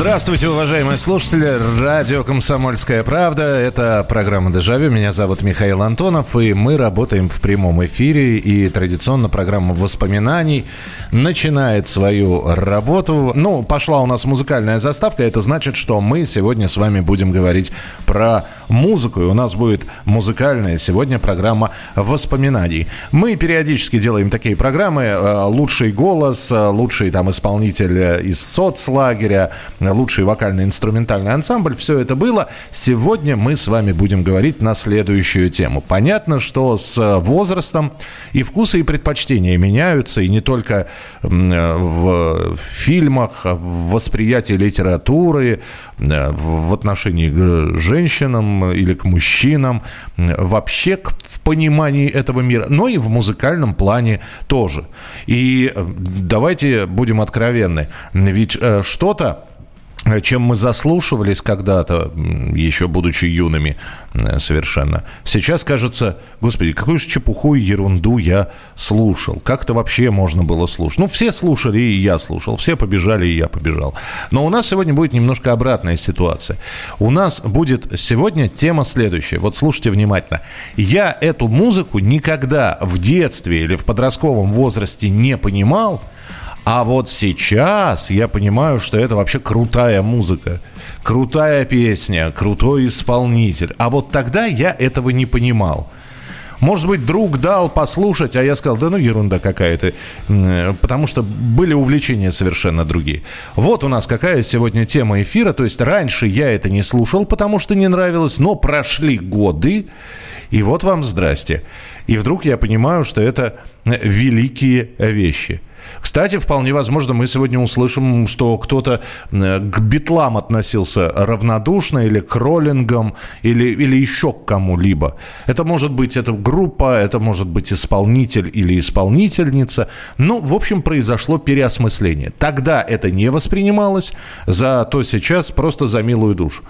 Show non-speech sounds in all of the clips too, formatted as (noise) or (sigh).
Здравствуйте, уважаемые слушатели. Радио «Комсомольская правда». Это программа «Дежавю». Меня зовут Михаил Антонов, и мы работаем в прямом эфире. И традиционно программа воспоминаний начинает свою работу. Ну, пошла у нас музыкальная заставка. Это значит, что мы сегодня с вами будем говорить про музыку. И у нас будет музыкальная сегодня программа воспоминаний. Мы периодически делаем такие программы. э, Лучший голос, э, лучший там исполнитель э, из соцлагеря, лучший вокально-инструментальный ансамбль. Все это было. Сегодня мы с вами будем говорить на следующую тему. Понятно, что с возрастом и вкусы, и предпочтения меняются, и не только в фильмах, в восприятии литературы, э, в отношении к женщинам или к мужчинам, вообще в понимании этого мира, но и в музыкальном плане тоже. И э, давайте будем откровенны, ведь э, что-то чем мы заслушивались когда-то, еще будучи юными э, совершенно. Сейчас кажется, господи, какую же чепуху и ерунду я слушал. Как это вообще можно было слушать? Ну, все слушали, и я слушал. Все побежали, и я побежал. Но у нас сегодня будет немножко обратная ситуация. У нас будет сегодня тема следующая. Вот слушайте внимательно. Я эту музыку никогда в детстве или в подростковом возрасте не понимал, а вот сейчас я понимаю, что это вообще крутая музыка, крутая песня, крутой исполнитель. А вот тогда я этого не понимал. Может быть, друг дал послушать, а я сказал, да ну ерунда какая-то, потому что были увлечения совершенно другие. Вот у нас какая сегодня тема эфира, то есть раньше я это не слушал, потому что не нравилось, но прошли годы, и вот вам здрасте. И вдруг я понимаю, что это э, великие вещи – кстати, вполне возможно, мы сегодня услышим, что кто-то э, к битлам относился равнодушно, или к роллингам, или, или еще к кому-либо. Это может быть эта группа, это может быть исполнитель или исполнительница. Ну, в общем, произошло переосмысление. Тогда это не воспринималось, зато сейчас просто за милую душу.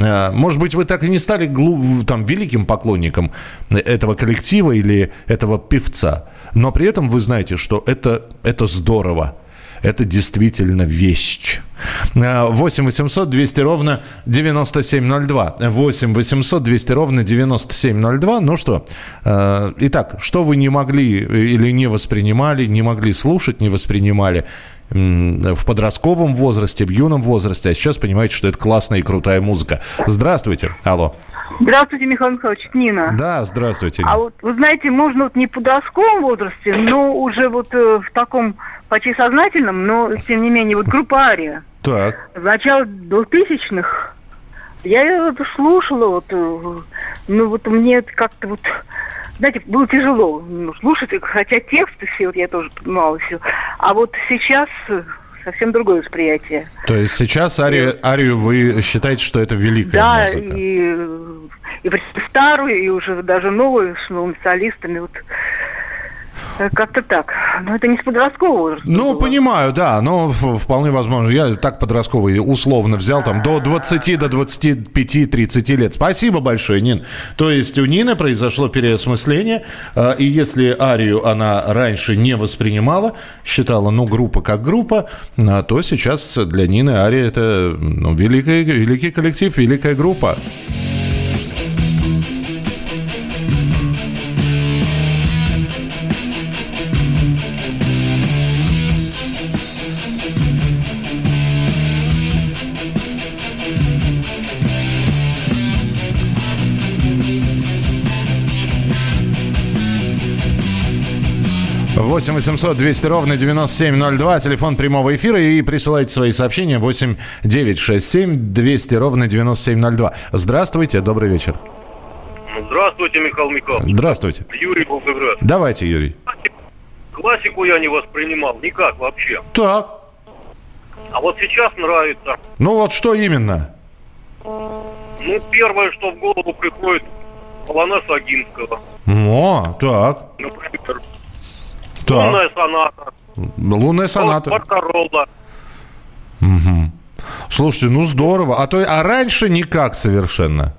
Э, Может быть, вы так и не стали там, великим поклонником этого коллектива или этого певца, но при этом вы знаете, что это, это здорово. Это действительно вещь. Э, 8 800 200 ровно 9702. 8 800 200 ровно 9702. Ну что, э, итак, что вы не могли или не воспринимали, не могли слушать, не воспринимали в подростковом возрасте, в юном возрасте, а сейчас понимаете, что это классная и крутая музыка. Здравствуйте. Алло. Здравствуйте, Михаил Михайлович, это Нина. Да, здравствуйте. А вот, вы знаете, можно вот не в подростковом возрасте, но уже вот э, в таком почти сознательном, но тем не менее, вот группа Ария. Так. В начале 2000-х я вот слушала, вот, э, ну вот мне это как-то вот, знаете, было тяжело слушать, хотя тексты все, вот я тоже понимала все. А вот сейчас э, совсем другое восприятие. То есть сейчас арию, арию вы считаете, что это великая Да, музыка? и, и в старую, и уже даже новую, с новыми солистами. Вот э, как-то так. Но это не с подросткового возраста Ну, было. понимаю, да, но вполне возможно. Я так подростковый условно взял там до 20, до 25, 30 лет. Спасибо большое, Нин. То есть у Нины произошло переосмысление, э, и если Арию она раньше не воспринимала, считала, ну, группа как группа, а, то сейчас для Нины Ария это ну, великий, великий коллектив, великая группа. Восемь 800 200 ровно 9702, телефон прямого эфира, и присылайте свои сообщения 8 967 200 ровно 9702. Здравствуйте, добрый вечер. Здравствуйте, Михаил Михайлович. Здравствуйте. Юрий Волгоград. Давайте, Юрий. Классику я не воспринимал никак вообще. Так. А вот сейчас нравится. Ну вот что именно? Ну, первое, что в голову приходит, Полонез Агинского. О, так. Например, Так. Лунная соната. Лунная соната. Баркаролла. Слушайте, ну здорово. А то а раньше никак совершенно.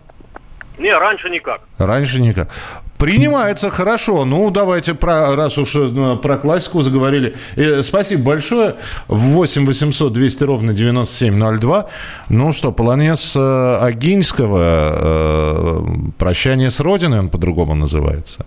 Не, раньше никак. Раньше никак. Принимается хорошо. Ну, давайте, про, раз уж э, про классику заговорили. Э, спасибо большое. 8 800 200 ровно 9702. Ну что, полонез э, Агинского э, «Прощание с Родиной» он по-другому называется.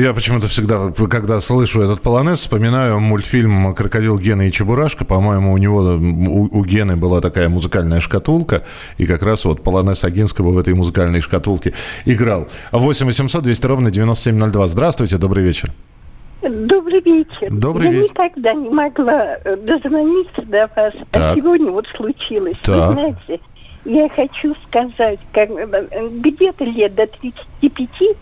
Я почему-то всегда, когда слышу этот полонез, вспоминаю мультфильм «Крокодил Гена и Чебурашка». По-моему, у него, у, у Гены была такая музыкальная шкатулка, и как раз вот полонез Агинского в этой музыкальной шкатулке играл. 8 800 200 ровно 9702. Здравствуйте, добрый вечер. Добрый вечер. Добрый Я вечер. никогда не могла э, дозвониться до вас, Так. а сегодня вот случилось. Так. Вы знаете, я хочу сказать, как, э, где-то лет до 35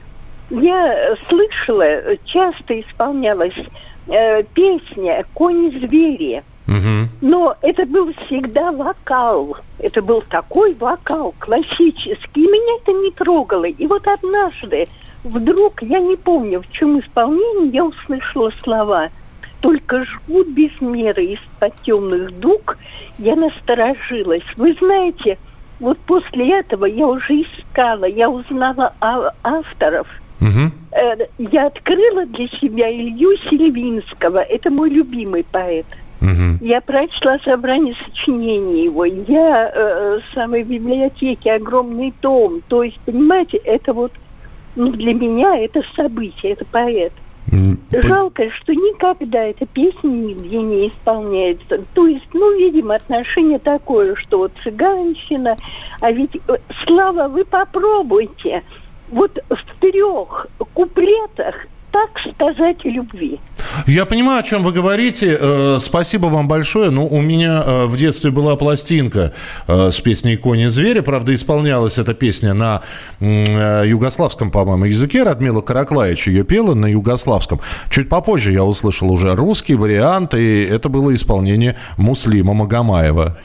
я слышала, часто исполнялась э, песня «Кони-звери». Мгм. Но это был всегда вокал. Это был такой вокал классический. И меня это не трогало. И вот однажды вдруг, я не помню, в чем исполнении, я услышала слова «Только жгут без меры из-под темных дуг». Я насторожилась. Вы знаете, вот после этого я уже искала, я узнала а- авторов – Э, я открыла для себя Илью Сильвинского. Это мой любимый поэт. Мгм. Я прочла собрание сочинений его. Я э, в самой библиотеке огромный том. То есть, понимаете, это вот ну, для меня это событие, это поэт. Жалко, что никогда эта песня нигде не исполняется. То есть, ну, видимо, отношение такое, что вот цыганщина, а ведь, э, Слава, вы попробуйте вот в трех куплетах так сказать любви. Я понимаю, о чем вы говорите. Э, Спасибо вам большое. Ну, у меня э, в детстве была пластинка э, с песней «Кони зверя». Правда, исполнялась эта песня на югославском, по-моему, языке. Радмила Караклаевич ее пела на югославском. Чуть попозже я услышал уже русский вариант, и это было исполнение Муслима Магомаева.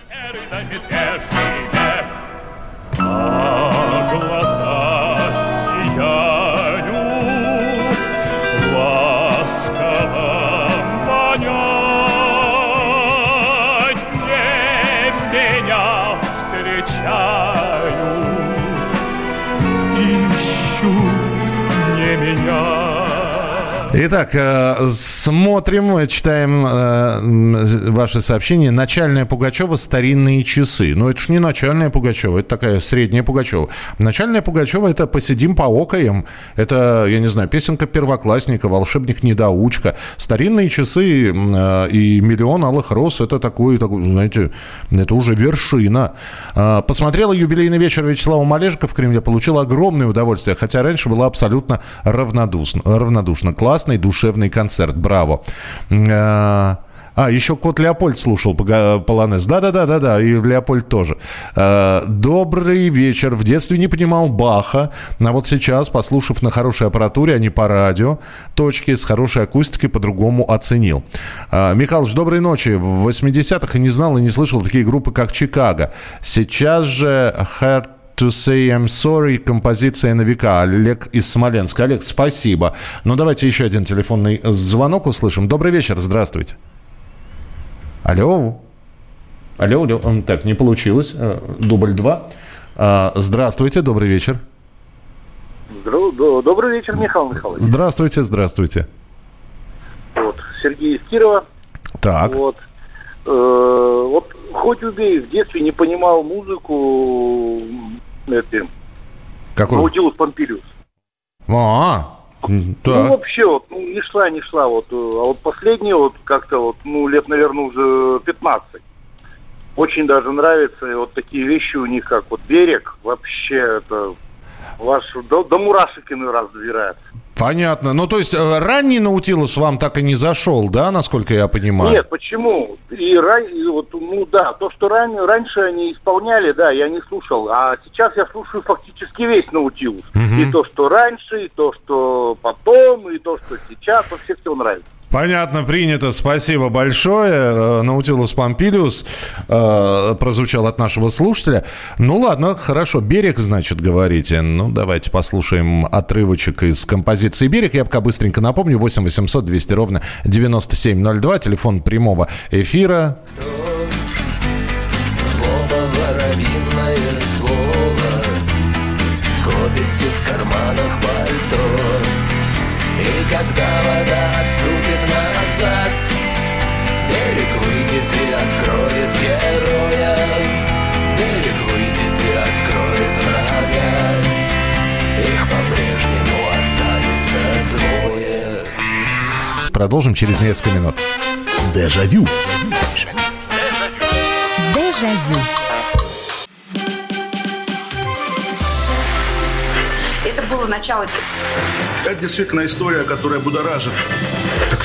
Итак, э, смотрим, читаем э, ваши сообщения. Начальная Пугачева «Старинные часы». Ну, это ж не начальная Пугачева, это такая средняя Пугачева. Начальная Пугачева – это «Посидим поокаем». Это, я не знаю, песенка первоклассника, волшебник-недоучка. «Старинные часы» э, и «Миллион алых роз» – это такой, такой, знаете, это уже вершина. Посмотрела юбилейный вечер Вячеслава Малежика в Кремле, получила огромное удовольствие, хотя раньше была абсолютно равнодушна. равнодушна. Классный, душевный концерт. Браво. Э, А, еще кот Леопольд слушал Полонез. Да-да-да-да-да, и Леопольд тоже. Э, Добрый вечер. В детстве не понимал Баха, а вот сейчас, послушав на хорошей аппаратуре, а не по радио, точки с хорошей акустикой по-другому оценил. Э, Михалыч, доброй ночи. В 80-х и не знал, и не слышал такие группы, как «Чикаго». Сейчас же «Hard To Say I'm Sorry, композиция на века. Олег из Смоленска. Олег, спасибо. Ну, давайте еще один телефонный звонок услышим. Добрый вечер, здравствуйте. Алло. Алло, алло. Так, не получилось. Э, Дубль два. А, Здравствуйте, добрый вечер. Добрый вечер, Михаил Михайлович. Здравствуйте, здравствуйте. Вот, Сергей из Кирова. Так, Вот. Э, вот хоть убей, в детстве не понимал музыку м, эти, какой? Наутилус Помпилиус. А, м, Ну, так. вообще, вот, ну, не шла, не шла. Вот, э, а вот последние, вот, как-то, вот, ну, лет, наверное, уже 15. Очень даже нравится. И вот такие вещи у них, как вот «Берег», вообще это Ваш до, до мурашек иной раз добирается. Понятно. Ну, то есть э, ранний Наутилус вам так и не зашел, да, насколько я понимаю? Нет, почему? И, ран... и вот, ну да, то, что ран... раньше они исполняли, да, я не слушал. А сейчас я слушаю фактически весь Наутилус. Мгм. И то, что раньше, и то, что потом, и то, что сейчас. Вообще все нравится. Понятно, принято. Спасибо большое. Э, Наутилус Помпилиус э, прозвучал от нашего слушателя. Ну ладно, хорошо. Берег, значит, говорите. Ну, давайте послушаем отрывочек из композиции «Берег». Я пока быстренько напомню. 8 800 200 ровно 9702. Телефон прямого эфира. В карманах пальто И когда вода назад Берег выйдет и откроет героя Берег выйдет и откроет врага Их по-прежнему останется двое Продолжим через несколько минут. Дежавю. Дежавю. Это было начало Это действительно история, которая будоражит.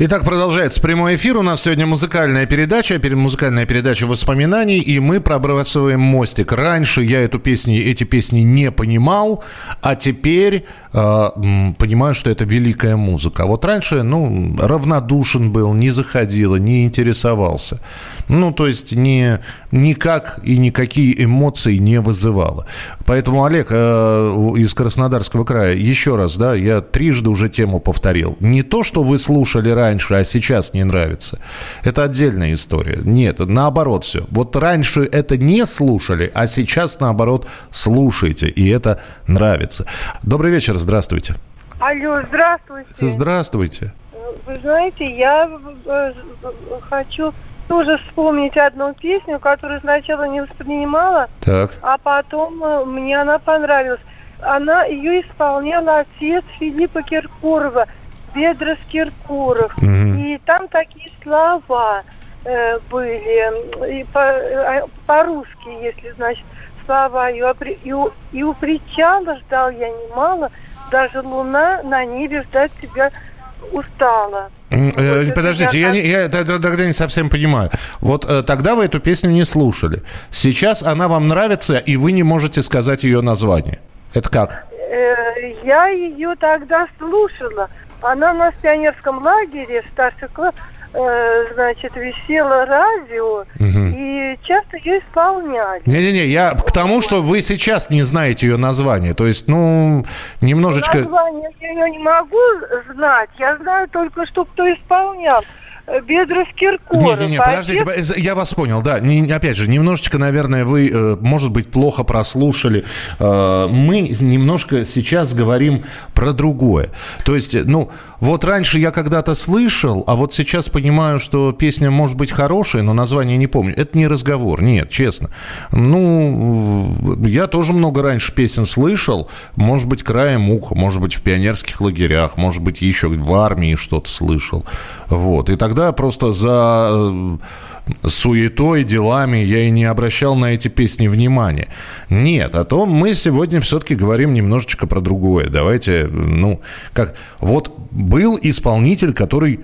Итак, продолжается прямой эфир. У нас сегодня музыкальная передача, пере- музыкальная передача воспоминаний, и мы пробрасываем мостик. Раньше я эту песни, эти песни не понимал, а теперь понимаю, что это великая музыка. А вот раньше, ну, равнодушен был, не заходила, не интересовался. Ну, то есть ни, никак и никакие эмоции не вызывало. Поэтому, Олег, э, из Краснодарского края, еще раз, да, я трижды уже тему повторил. Не то, что вы слушали раньше, а сейчас не нравится. Это отдельная история. Нет, наоборот все. Вот раньше это не слушали, а сейчас, наоборот, слушаете, и это нравится. Добрый вечер, здравствуйте. Алло, здравствуйте. Здравствуйте. Вы знаете, я э, хочу тоже вспомнить одну песню, которую сначала не воспринимала, Так. а потом э, мне она понравилась. Она ее исполнял отец Филиппа Киркорова, Бедрос Киркоров. Мгм. И там такие слова э, были, и по, э, по-русски, если значит, слова. И, у и у- и у причала ждал я немало, даже луна на небе ждать тебя устала. М, э, Вот Подождите, я, не- я тогда не совсем понимаю. Вот э, тогда вы эту песню не слушали. Сейчас она вам нравится, и вы не можете сказать ее название. Это как? Э, Я ее тогда слушала. Она у нас в пионерском лагере, старший класс, значит, висело радио, Мгм. и часто ее исполняли. Не-не-не, я к тому, что вы сейчас не знаете ее название. То есть, ну, немножечко... Название я ее не могу знать, я знаю только, что кто исполнял. Бедрос Киркоров. Не-не-не, а подождите, отец- я вас понял, да. Не- опять же, немножечко, наверное, вы, э, может быть, плохо прослушали. Э, мы немножко сейчас говорим про другое. То есть, э, ну, вот раньше я когда-то слышал, а вот сейчас понимаю, что песня может быть хорошая, но название не помню. Это не разговор, нет, честно. Ну, я тоже много раньше песен слышал, может быть, краем уха, может быть, в пионерских лагерях, может быть, еще в армии что-то слышал. Вот. И тогда просто за э, суетой, делами я и не обращал на эти песни внимания. Нет, а то мы сегодня все-таки говорим немножечко про другое. Давайте, ну, как... Вот был исполнитель, который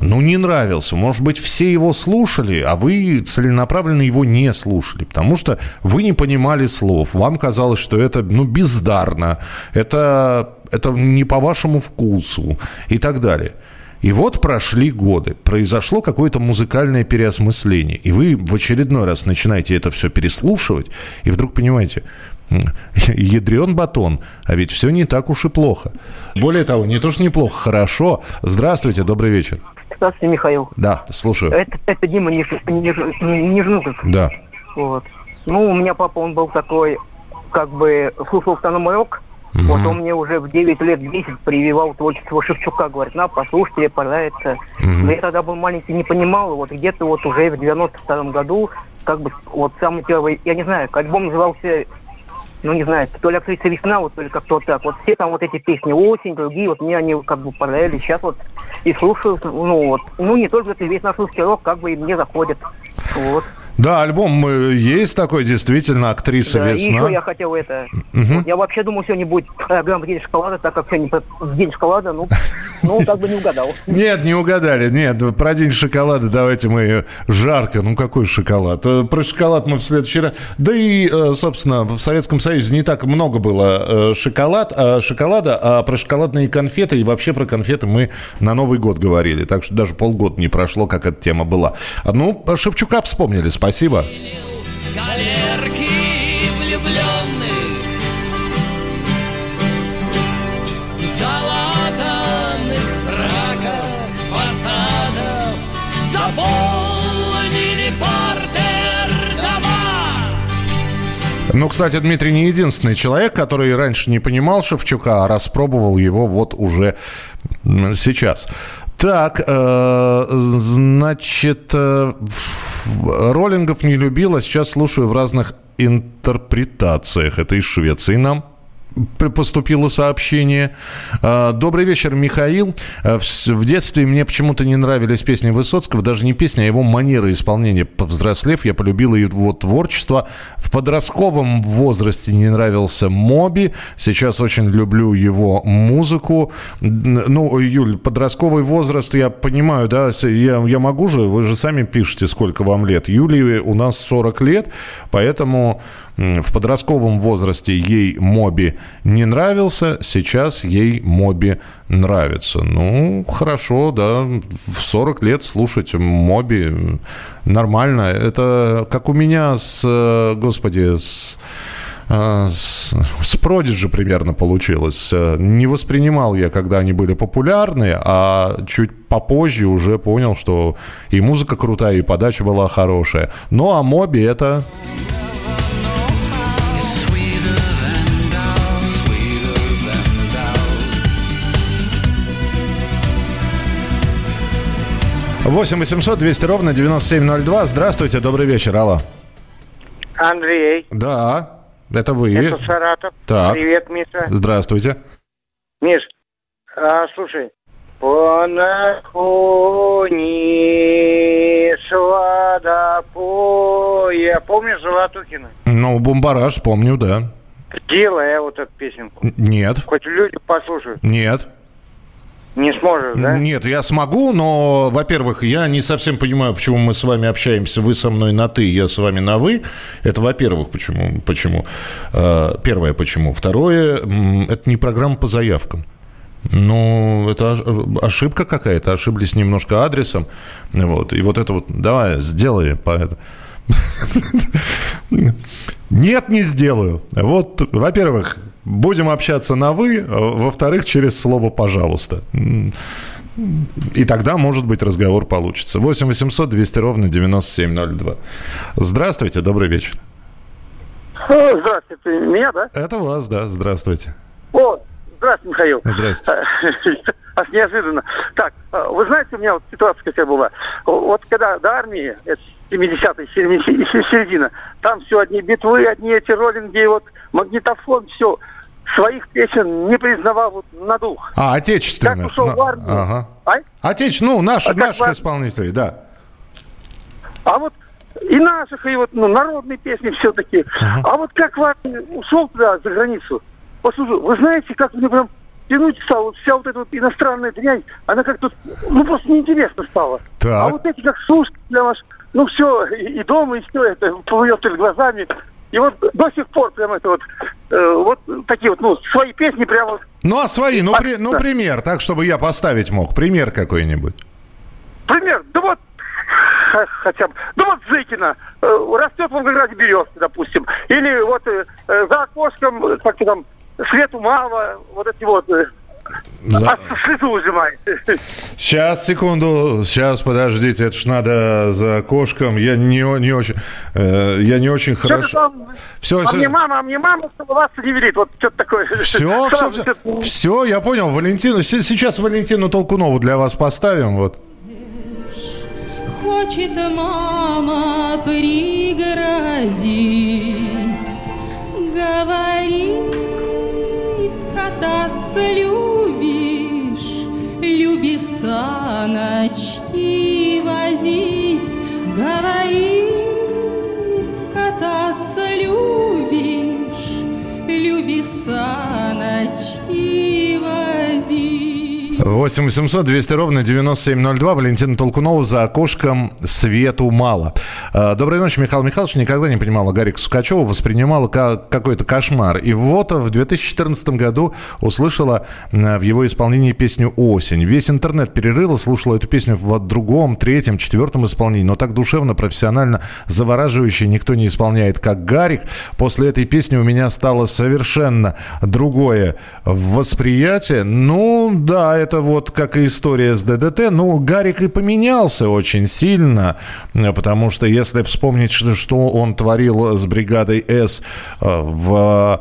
ну, не нравился. Может быть, все его слушали, а вы целенаправленно его не слушали, потому что вы не понимали слов. Вам казалось, что это, ну, бездарно, это, это не по вашему вкусу и так далее. И вот прошли годы, произошло какое-то музыкальное переосмысление, и вы в очередной раз начинаете это все переслушивать, и вдруг понимаете, (laughs) ядрен батон, а ведь все не так уж и плохо. Более того, не то что неплохо, хорошо. Здравствуйте, добрый вечер. Здравствуйте, Михаил. Да, слушаю. Это, это Дима Ниж, Ниж, Нижнуков. Да. Вот. Ну, у меня папа, он был такой, как бы, слушал автономный рок, Вот он мне уже в 9 лет 10 прививал творчество Шевчука. Говорит, на, послушай, тебе понравится. Но я тогда был маленький, не понимал. Вот где-то вот уже в 92 году, как бы, вот самый первый, я не знаю, альбом назывался ну, не знаю, то ли актриса весна, вот, то ли как-то вот так. Вот все там вот эти песни «Осень», другие, вот мне они как бы понравились. Сейчас вот и слушаю, ну, вот. Ну, не только это весь наш русский рок, как бы и мне заходит. Вот. Да, альбом э, есть такой, действительно, актриса Да, и «Весна». еще я хотел это... Вот я вообще думал, сегодня будет программа «День шоколада», так как сегодня День шоколада, ну, ну, как бы не угадал. Нет, не угадали. Нет, про день шоколада давайте мы жарко. Ну, какой шоколад? Э, Про шоколад мы в следующий раз... Да и, э, собственно, в Советском Союзе не так много было э, шоколад, а шоколада, а про шоколадные конфеты и вообще про конфеты мы на Новый год говорили. Так что даже полгода не прошло, как эта тема была. А, Ну, Шевчука вспомнили. Спасибо. Галерки Ну, кстати, Дмитрий не единственный человек, который раньше не понимал Шевчука, а распробовал его вот уже сейчас. Так, э, значит, э, Роллингов не любил, а сейчас слушаю в разных интерпретациях. Это из Швеции нам поступило сообщение. А, Добрый вечер, Михаил. А, В детстве мне почему-то не нравились песни Высоцкого, даже не песни, а его манера исполнения. Повзрослев, я полюбил его творчество. В подростковом возрасте не нравился Моби. Сейчас очень люблю его музыку. Ну, Юль, подростковый возраст, я понимаю, да, я, я могу же, вы же сами пишете, сколько вам лет. Юлии у нас 40 лет, поэтому в подростковом возрасте ей Моби не нравился, сейчас ей Моби нравится. Ну, хорошо, да, в 40 лет слушать Моби нормально. Это как у меня с, э, господи, с... э, С, с Prodigy примерно получилось. Э, Не воспринимал я, когда они были популярны, а чуть попозже уже понял, что и музыка крутая, и подача была хорошая. Ну, а Моби это... Восемь восемьсот двести ровно 9702. Здравствуйте, добрый вечер, алло. Андрей, Да, это вы. это Саратов. Так. Привет, Миша. Здравствуйте. Миш, а, слушай. По наклоне с водопоя. Помнишь Золотухина? Ну, Бумбараш, помню, да. Делай вот эту песенку. Нет, Хоть люди послушают. нет. Не сможешь, да? Нет, я смогу, но, во-первых, я не совсем понимаю, почему мы с вами общаемся. Вы со мной на «ты», я с вами на «вы». Это, во-первых, почему. почему. Э, Первое, почему. Второе, это не программа по заявкам. Ну, это ош- ошибка какая-то. Ошиблись немножко адресом. Вот. И вот это вот, давай, сделай по это. (laughs) Нет, не сделаю. Вот, во-первых, будем общаться на «вы», а во-вторых, через слово «пожалуйста». И тогда, может быть, разговор получится. 8 800 200 ровно 9702. Здравствуйте, добрый вечер. Здравствуйте, меня, да? Это вас, да, здравствуйте. О, здравствуйте, Михаил. Здравствуйте. (laughs) Аж неожиданно. Так, а, вы знаете, у меня вот ситуация какая была. Вот когда до армии, это 70-е, середина- там все одни битвы, одни эти роллинги, вот магнитофон, все. Своих песен не признавал вот на дух. А, отечественных. Как ушел в армию. Ага. А? Отеч... Ну, наши, А наших в исполнителей, да. А вот и наших, и вот ну, народные песни все-таки. А вот как в армию ушел туда, за границу, послушай, вы знаете, как мне прям тянуть стало, вот вся вот эта вот иностранная дрянь, она как-то, ну, просто неинтересно стала. Так. А вот эти, как слушать прям аж, ну, все, и, и дома, и все это плывет перед глазами. И вот до сих пор прям это вот, э, вот такие вот, ну, свои песни прям вот Ну, а свои, ну, при- ну, пример, так, чтобы я поставить мог. Пример какой-нибудь. Пример, да вот хотя бы, да вот Зыкина, э, растет в Волгограде березка, допустим, или вот э, э, за окошком, э, как то там, свету мало, вот эти вот, э, За- А слезу узимает. Сейчас, секунду, сейчас, подождите, это ж надо за окошком. Я не, не очень, э, я не очень хорошо. там, Все, а мне мама, а мне мама, чтобы вас не велит. Вот что-то такое. все, все, все, все, я понял. Валентину, се- сейчас Валентину Толкунову для вас поставим. Вот. Хочет мама пригрозить, говорит, кататься любишь, люби саночки возить, говорит, кататься любишь, люби 8 800 200 ровно 9702. Валентина Толкунова за окошком свету мало. Э, Доброй ночи, Михаил Михайлович. Никогда не понимала Гарика Сукачева, воспринимала как какой-то кошмар. И вот в 2014 году услышала э, в его исполнении песню «Осень». Весь интернет перерыла, слушала эту песню в другом, третьем, четвертом исполнении. Но так душевно, профессионально, завораживающе никто не исполняет, как Гарик. После этой песни у меня стало совершенно другое восприятие. Ну, да, это вот как и история с ДДТ. Ну, Гарик и поменялся очень сильно, э, потому что если вспомнить, что он творил с бригадой С э, в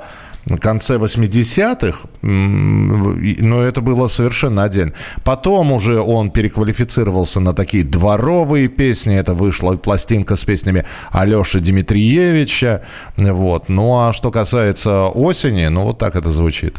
конце 80-х, м, в- и- но это было совершенно отдельно. Потом уже он переквалифицировался на такие дворовые песни. Это вышла пластинка с песнями Алеши Дмитриевича. Вот. Ну, а что касается осени, ну, вот так это звучит.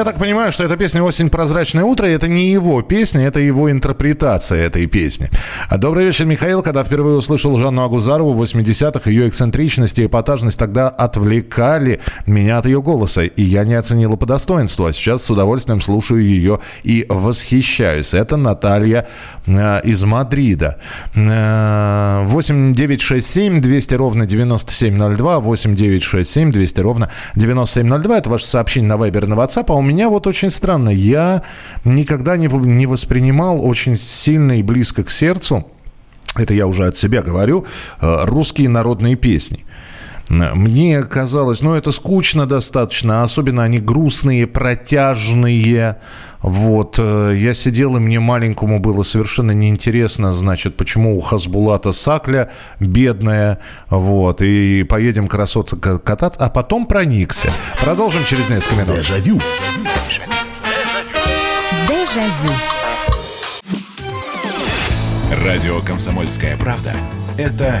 Я так понимаю, что эта песня «Осень. Прозрачное утро» это не его песня, это его интерпретация этой песни. А Добрый вечер, Михаил. Когда впервые услышал Жанну Агузарову в 80-х, ее эксцентричность и эпатажность тогда отвлекали меня от ее голоса, и я не оценила по достоинству, а сейчас с удовольствием слушаю ее и восхищаюсь. Это Наталья э, из Мадрида. Э, 8 9 6 7 200 ровно 9702, 8 9 6 7 200 ровно 9702. Это ваше сообщение на Вайбер на WhatsApp. А у меня вот очень странно. Я никогда не, не воспринимал очень сильно и близко к сердцу, это я уже от себя говорю, э, русские народные песни. Мне казалось, ну, это скучно достаточно, особенно они грустные, протяжные. Вот, э, я сидел, и мне маленькому было совершенно неинтересно, значит, почему у Хасбулата Сакля бедная, вот, и поедем красоться кататься, а потом проникся. Продолжим через несколько минут. Дежавю. Дежавю. Радио «Комсомольская правда» — это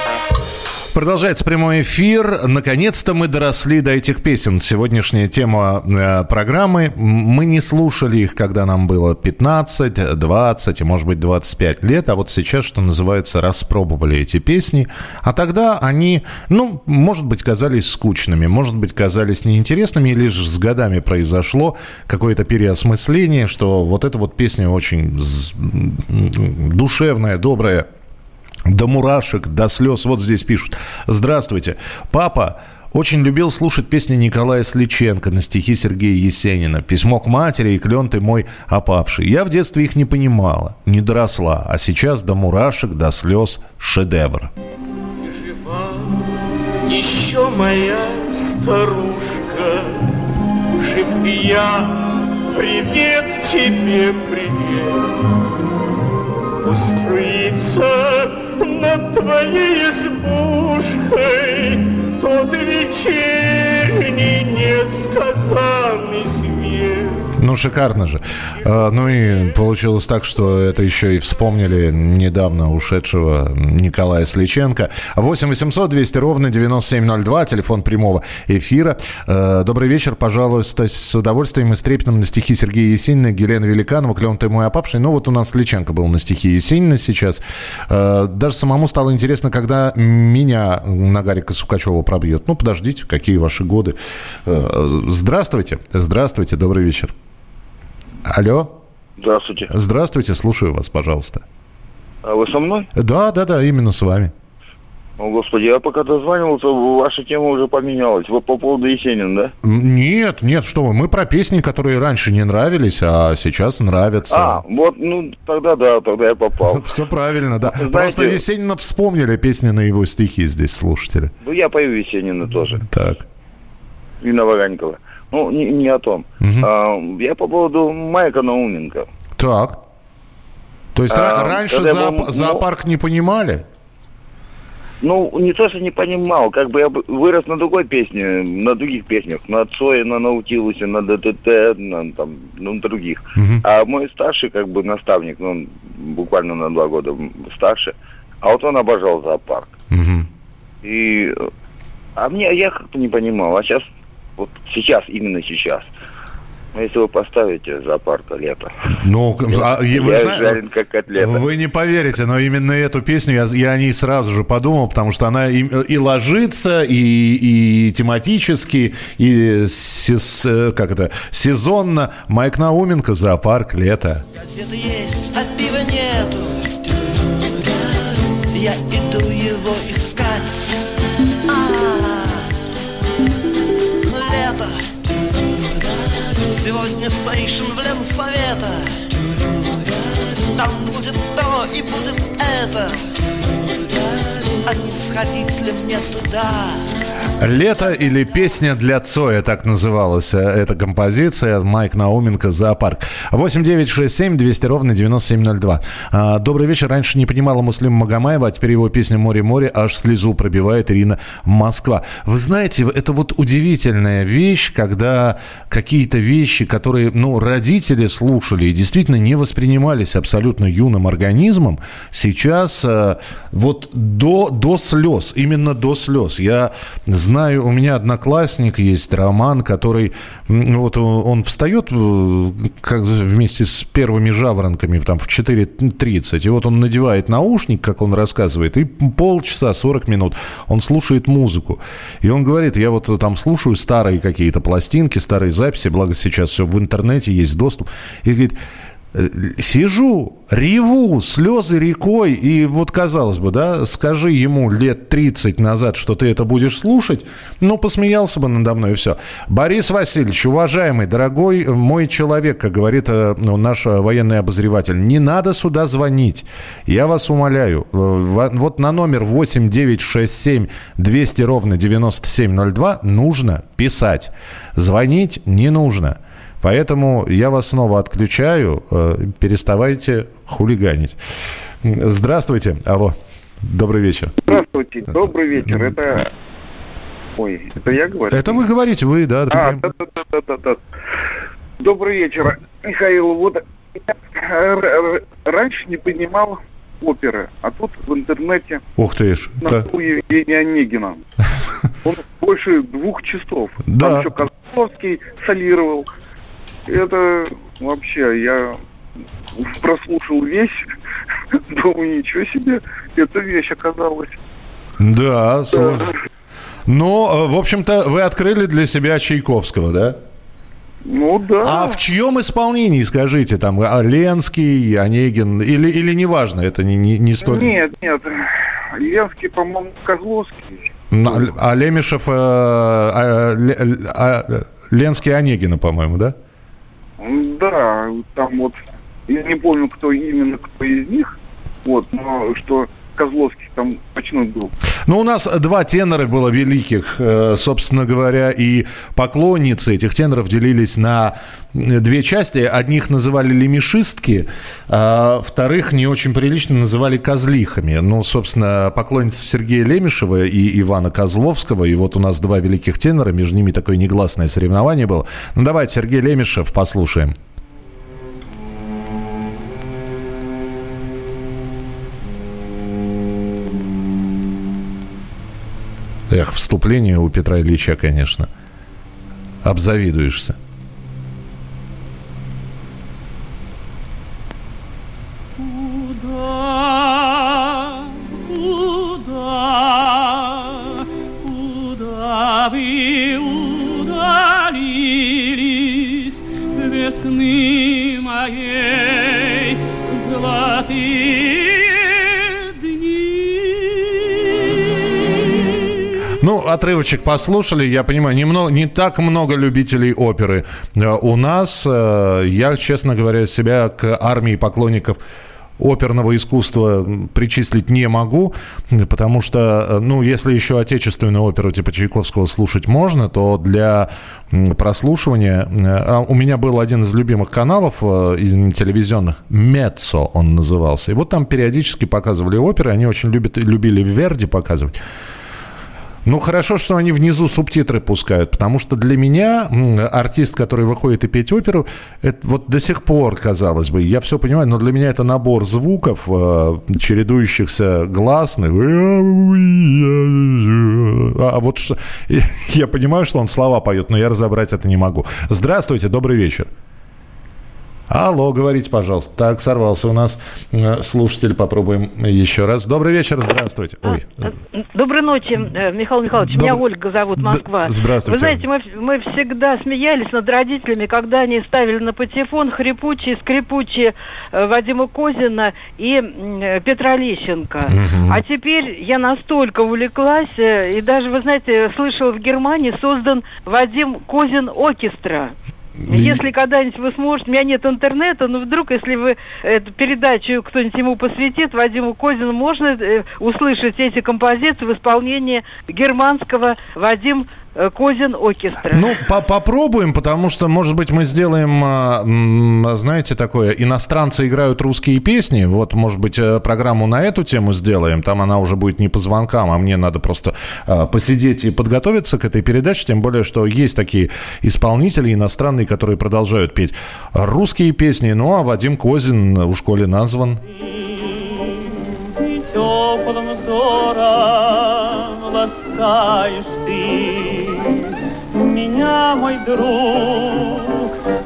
Продолжается прямой эфир. Наконец-то мы доросли до этих песен. Сегодняшняя тема э, программы. Мы не слушали их, когда нам было 15, 20, может быть, 25 лет. А вот сейчас, что называется, распробовали эти песни. А тогда они, ну, может быть, казались скучными, может быть, казались неинтересными. И лишь с годами произошло какое-то переосмысление, что вот эта вот песня очень душевная, добрая, до мурашек, до слез. Вот здесь пишут. Здравствуйте. Папа очень любил слушать песни Николая Сличенко на стихи Сергея Есенина. «Письмо к матери» и «Клен ты мой опавший». Я в детстве их не понимала, не доросла. А сейчас до мурашек, до слез шедевр. Еще моя старушка, жив и я, привет тебе, привет. Устроиться над твоей избушкой тот вечерний несказанный. Ну, шикарно же. А, Ну и получилось так, что это еще и вспомнили недавно ушедшего Николая Сличенко. 8 800 200 ровно 9702, телефон прямого эфира. Э, Добрый вечер, пожалуйста, с удовольствием и с трепетом на стихи Сергея Есенина, Гелены Великанова, «Клен ты мой опавший». Ну вот у нас Сличенко был на стихи Есенина сейчас. Э, Даже самому стало интересно, когда меня на Гарика Сукачева пробьет. Ну, подождите, какие ваши годы. Здравствуйте, здравствуйте, добрый вечер. Алло. Здравствуйте. Здравствуйте, слушаю вас, пожалуйста. А вы со мной? Да, да, да, именно с вами. О, господи, я пока дозванивался, ваша тема уже поменялась. Вы по поводу Есенина, да? Нет, нет, что вы, мы про песни, которые раньше не нравились, а сейчас нравятся. А, вот, ну, тогда да, тогда я попал. (laughs) Все правильно, да. Знаете- Просто Есенина вспомнили песни на его стихи здесь слушатели. Ну, я пою Есенина тоже. Так. И Новоганькова. Ну, не, не о том. А, я по поводу Майка Науменко. Так. То есть А, ра- раньше был м- зоопарк не понимали? Ну, не то, что не понимал, как бы я вырос на другой песне, на других песнях, на Цое, на Наутилусе, на ДТТ, на там, ну, других. А мой старший, как бы, наставник, ну, он буквально на два года старше, а вот он обожал зоопарк. И, э, а мне, я как-то не понимал, а сейчас, вот сейчас, именно сейчас, ну, если вы поставите зоопарка лето, Ну, а, и вы я жарен как котлета. Вы не поверите, но именно эту песню я, я о ней сразу же подумал, потому что она и, и ложится, и, и тематически, и сес- э, как это, сезонно. Майк Науменко, зоопарк, лето. Газеты есть, а пива нету Я иду его искать Лето Сегодня сейшн в Ленсовета. Там будет то и будет это. А не сходить ли мне туда? Лето или песня для Цоя, так называлась э, эта композиция. Майк Науменко, зоопарк. 8 9 6 7 200 ровно 9702. А, Добрый вечер. Раньше не понимала Муслима Магомаева, а теперь его песня «Море-море» аж слезу пробивает Ирина Москва. Вы знаете, это вот удивительная вещь, когда какие-то вещи, которые, ну, родители слушали и действительно не воспринимались абсолютно юным организмом, сейчас э, вот до, до слез, именно до слез. Я знаю, у меня одноклассник есть, Роман, который, вот он, он встает э, как вместе с первыми жаворонками там, в 4.30, и вот он надевает наушник, как он рассказывает, и полчаса, 40 минут он слушает музыку. И он говорит, я вот там слушаю старые какие-то пластинки, старые записи, благо сейчас все в интернете есть доступ, и говорит, «Э, сижу, реву, слезы рекой, и вот казалось бы, да, скажи ему лет 30 назад, что ты это будешь слушать, ну, посмеялся бы надо мной и все. Борис Васильевич, уважаемый, дорогой мой человек, как говорит э, ну, наш э, военный обозреватель, не надо сюда звонить, я вас умоляю, Э, во- вот на номер 8 9 6 7 200 ровно 9702 нужно писать, звонить не нужно. Поэтому я вас снова отключаю. э, Переставайте хулиганить. Здравствуйте. Алло. Добрый вечер. Здравствуйте, добрый вечер. Это... Ой, это я говорю? Это вы говорите, вы, да? А, да, да, да, да, да, да. Добрый вечер, Михаил. Вот я раньше не понимал оперы, а тут в интернете Ух ты ж. да. нашел Евгения Онегина. (laughs) Он больше двух часов. Да. Там еще Козловский солировал. Это вообще, я прослушал вещь, (laughs) думаю, ничего себе, эта вещь оказалась. Да, сложно. Но, э, в общем-то, вы открыли для себя Чайковского, да? Ну да. А в чьем исполнении, скажите, там, а, Ленский, Онегин, или, или неважно, это не, не, не столь... Нет, нет. Ленский, по-моему, Козловский. На- А Лемешев, э, а, Ле- а, Ленский Онегина, по-моему, да? Да, там вот, я не помню, кто именно, кто из них, вот, но что Козловский там ночной был. Ну, у нас два тенора было великих, э, собственно говоря, и поклонницы этих теноров делились на две части. Одних называли лемешистки, а вторых не очень прилично называли козлихами. Ну, собственно, поклонницы Сергея Лемешева и Ивана Козловского. И вот у нас два великих тенора, между ними такое негласное соревнование было. Ну, давайте Сергей Лемешев послушаем. Эх, вступление у Петра Ильича, конечно. Обзавидуешься. Отрывочек послушали, я понимаю, немного, не так много любителей оперы. Э, У нас, э, я, честно говоря, себя к армии поклонников оперного искусства причислить не могу, потому что, э, ну, если еще отечественную оперу типа Чайковского слушать можно, то для прослушивания... а У меня был один из любимых каналов телевизионных, Меццо он назывался, и вот там периодически показывали оперы, они очень любят, любили Верди показывать. Ну, хорошо, что они внизу субтитры пускают, потому что для меня артист, который выходит и петь оперу, это вот до сих пор, казалось бы, я все понимаю, но для меня это набор звуков, э, чередующихся гласных. А вот что... (laughs) Я понимаю, что он слова поет, но я разобрать это не могу. Здравствуйте, добрый вечер. Алло, говорите, пожалуйста. Так, сорвался у нас э, слушатель. Попробуем еще раз. Добрый вечер, здравствуйте. Ой, Доброй ночи, э, Михаил Михайлович. Меня Ольга зовут, Москва. здравствуйте. Вы знаете, мы, мы всегда смеялись над родителями, когда они ставили на патефон хрипучие, скрипучие э, Вадима Козина и э, Петра Лещенко. А теперь я настолько увлеклась, э, и даже, вы знаете, слышала, в Германии создан Вадим Козин Оркестра. Если когда-нибудь вы сможете, у меня нет интернета, но вдруг, если вы эту передачу кто-нибудь ему посвятит, Вадиму Козину, можно э, услышать эти композиции в исполнении германского Вадим Козин Оркестра. Ну, по- попробуем, потому что, может быть, мы сделаем, а, знаете, такое, иностранцы играют русские песни, вот, может быть, э, программу на эту тему сделаем, там она уже будет не по звонкам, а мне надо просто а, посидеть и подготовиться к этой передаче, тем более, что есть такие исполнители иностранные, которые продолжают петь русские песни, ну, а Вадим Козин у школе назван. И теплым взором ласкаешь меня, мой друг,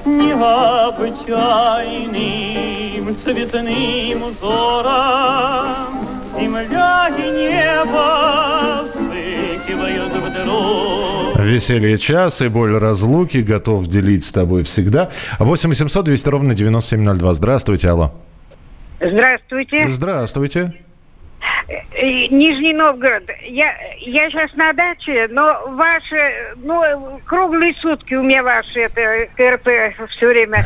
необычайным цветным узором. Земля и небо вспыхивают вдруг. Веселье час и боль разлуки готов делить с тобой всегда. 8 800 200 ровно 9702. Здравствуйте, алло. Здравствуйте. Здравствуйте. Нижний Новгород. Я, я сейчас на даче, но ваши, ну, круглые сутки у меня ваши, это, КРП все время.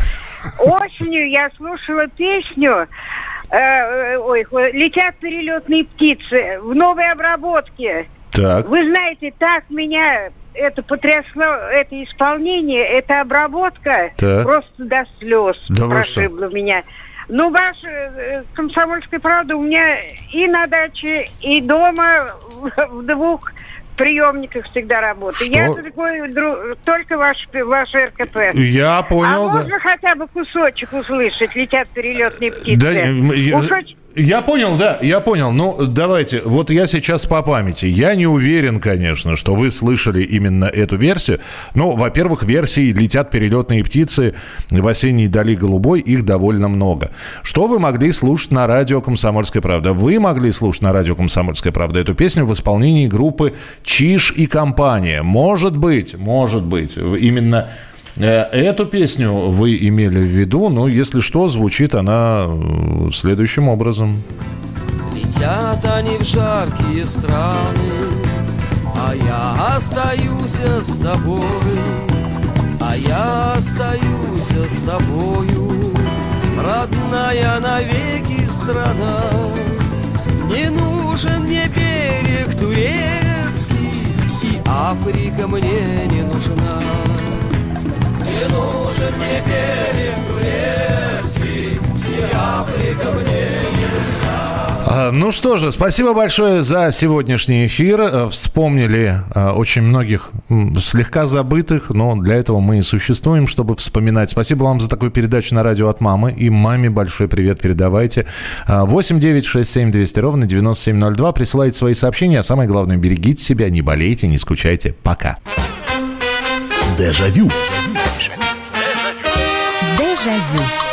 Осенью я слушала песню, э, ой, «Летят перелетные птицы» в новой обработке. Так. Вы знаете, так меня это потрясло, это исполнение, эта обработка Так. просто до слез Да что? прошибла меня. Ну, ваша э, комсомольская правда у меня и на даче, и дома в, в двух приемниках всегда работает. Я Что? дру- только ваш, ваш РКП. Я понял, а да. можно хотя бы кусочек услышать, летят перелетные птицы? Да, м, я- Кусочек Я понял, да, я понял. Ну, давайте, вот я сейчас по памяти. Я не уверен, конечно, что вы слышали именно эту версию. Но, во-первых, версии «Летят перелетные птицы» в осенней дали голубой, их довольно много. Что вы могли слушать на радио «Комсомольская правда»? Вы могли слушать на радио «Комсомольская правда» эту песню в исполнении группы «Чиж и компания». Может быть, может быть, именно Эту песню вы имели в виду, но если что, звучит она э, следующим образом. Летят они в жаркие страны, а я остаюсь с тобой, а я остаюсь с тобою, родная навеки страна. Не нужен мне берег турецкий, и Африка мне не нужна. Нужен мне берег турецкий, и Африка мне не нужна. Ну что же, спасибо большое за сегодняшний эфир. Э, Вспомнили э, очень многих слегка забытых, но для этого мы и существуем, чтобы вспоминать. Спасибо вам за такую передачу на радио от мамы. И маме большой привет передавайте. А, 8 9 6 7 200 ровно 9702. Присылайте свои сообщения. А самое главное, берегите себя, не болейте, не скучайте. Пока. Дежавю. Дежавю. Evangelho.